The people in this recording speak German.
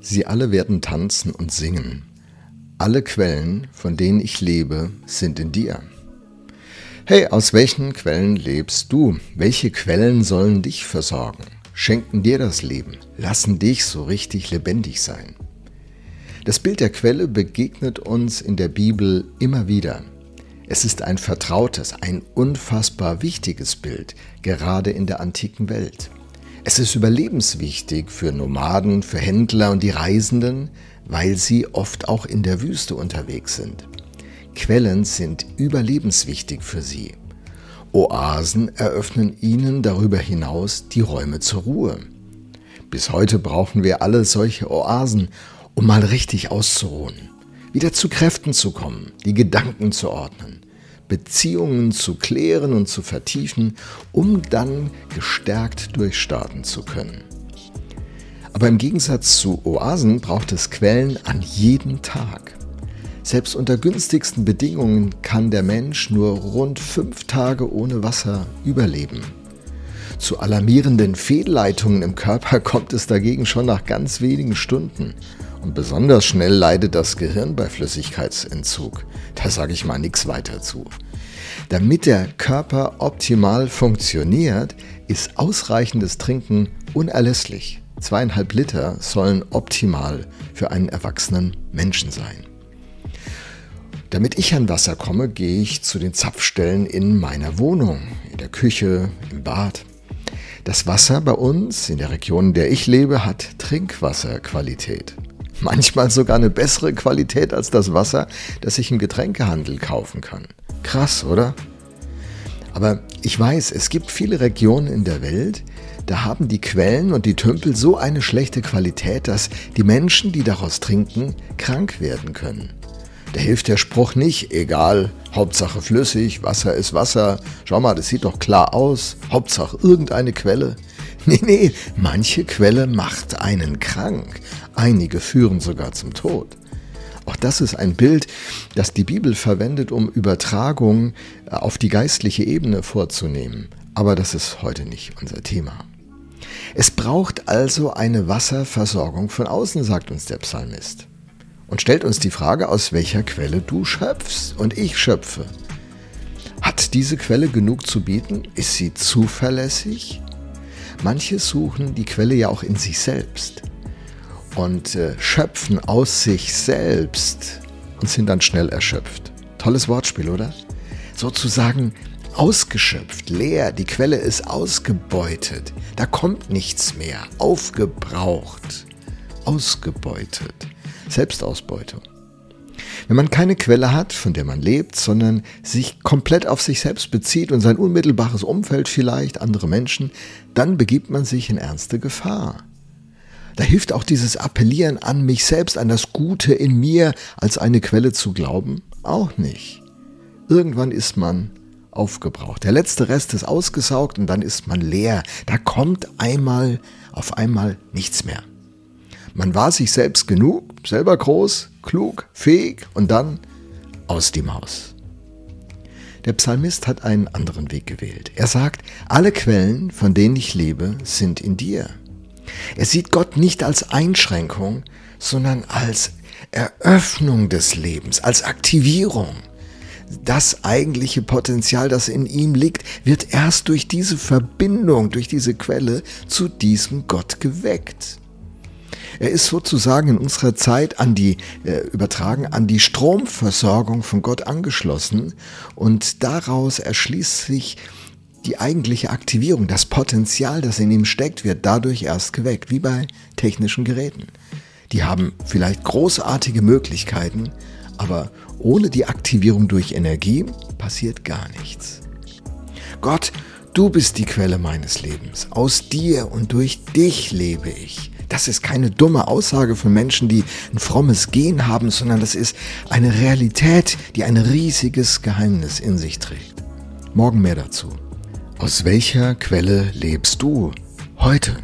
Sie alle werden tanzen und singen. Alle Quellen, von denen ich lebe, sind in dir. Hey, aus welchen Quellen lebst du? Welche Quellen sollen dich versorgen? Schenken dir das Leben, lassen dich so richtig lebendig sein. Das Bild der Quelle begegnet uns in der Bibel immer wieder. Es ist ein vertrautes, ein unfassbar wichtiges Bild, gerade in der antiken Welt. Es ist überlebenswichtig für Nomaden, für Händler und die Reisenden, weil sie oft auch in der Wüste unterwegs sind. Quellen sind überlebenswichtig für sie. Oasen eröffnen ihnen darüber hinaus die Räume zur Ruhe. Bis heute brauchen wir alle solche Oasen, um mal richtig auszuruhen, wieder zu Kräften zu kommen, die Gedanken zu ordnen. Beziehungen zu klären und zu vertiefen, um dann gestärkt durchstarten zu können. Aber im Gegensatz zu Oasen braucht es Quellen an jedem Tag. Selbst unter günstigsten Bedingungen kann der Mensch nur rund fünf Tage ohne Wasser überleben. Zu alarmierenden Fehlleitungen im Körper kommt es dagegen schon nach ganz wenigen Stunden. Und besonders schnell leidet das Gehirn bei Flüssigkeitsentzug. Da sage ich mal nichts weiter zu. Damit der Körper optimal funktioniert, ist ausreichendes Trinken unerlässlich. Zweieinhalb Liter sollen optimal für einen erwachsenen Menschen sein. Damit ich an Wasser komme, gehe ich zu den Zapfstellen in meiner Wohnung, in der Küche, im Bad. Das Wasser bei uns in der Region, in der ich lebe, hat Trinkwasserqualität. Manchmal sogar eine bessere Qualität als das Wasser, das ich im Getränkehandel kaufen kann. Krass, oder? Aber ich weiß, es gibt viele Regionen in der Welt, da haben die Quellen und die Tümpel so eine schlechte Qualität, dass die Menschen, die daraus trinken, krank werden können. Da hilft der Spruch nicht, egal, Hauptsache flüssig, Wasser ist Wasser, schau mal, das sieht doch klar aus, Hauptsache irgendeine Quelle. Nee, nee, manche Quelle macht einen krank, einige führen sogar zum Tod. Auch das ist ein Bild, das die Bibel verwendet, um Übertragung äh, auf die geistliche Ebene vorzunehmen. Aber das ist heute nicht unser Thema. Es braucht also eine Wasserversorgung von außen, sagt uns der Psalmist. Und stellt uns die Frage, aus welcher Quelle du schöpfst und ich schöpfe. Hat diese Quelle genug zu bieten? Ist sie zuverlässig? Manche suchen die Quelle ja auch in sich selbst und äh, schöpfen aus sich selbst und sind dann schnell erschöpft. Tolles Wortspiel, oder? Sozusagen ausgeschöpft, leer, die Quelle ist ausgebeutet, da kommt nichts mehr, aufgebraucht, ausgebeutet, Selbstausbeutung. Wenn man keine Quelle hat, von der man lebt, sondern sich komplett auf sich selbst bezieht und sein unmittelbares Umfeld vielleicht, andere Menschen, dann begibt man sich in ernste Gefahr. Da hilft auch dieses Appellieren an mich selbst, an das Gute in mir als eine Quelle zu glauben, auch nicht. Irgendwann ist man aufgebraucht. Der letzte Rest ist ausgesaugt und dann ist man leer. Da kommt einmal auf einmal nichts mehr. Man war sich selbst genug, selber groß, klug, fähig und dann aus die Maus. Der Psalmist hat einen anderen Weg gewählt. Er sagt, alle Quellen, von denen ich lebe, sind in dir. Er sieht Gott nicht als Einschränkung, sondern als Eröffnung des Lebens, als Aktivierung. Das eigentliche Potenzial, das in ihm liegt, wird erst durch diese Verbindung, durch diese Quelle zu diesem Gott geweckt. Er ist sozusagen in unserer Zeit an die, äh, übertragen, an die Stromversorgung von Gott angeschlossen und daraus erschließt sich die eigentliche Aktivierung, das Potenzial, das in ihm steckt, wird dadurch erst geweckt, wie bei technischen Geräten. Die haben vielleicht großartige Möglichkeiten, aber ohne die Aktivierung durch Energie passiert gar nichts. Gott, du bist die Quelle meines Lebens. Aus dir und durch dich lebe ich. Das ist keine dumme Aussage von Menschen, die ein frommes Gen haben, sondern das ist eine Realität, die ein riesiges Geheimnis in sich trägt. Morgen mehr dazu. Aus welcher Quelle lebst du heute?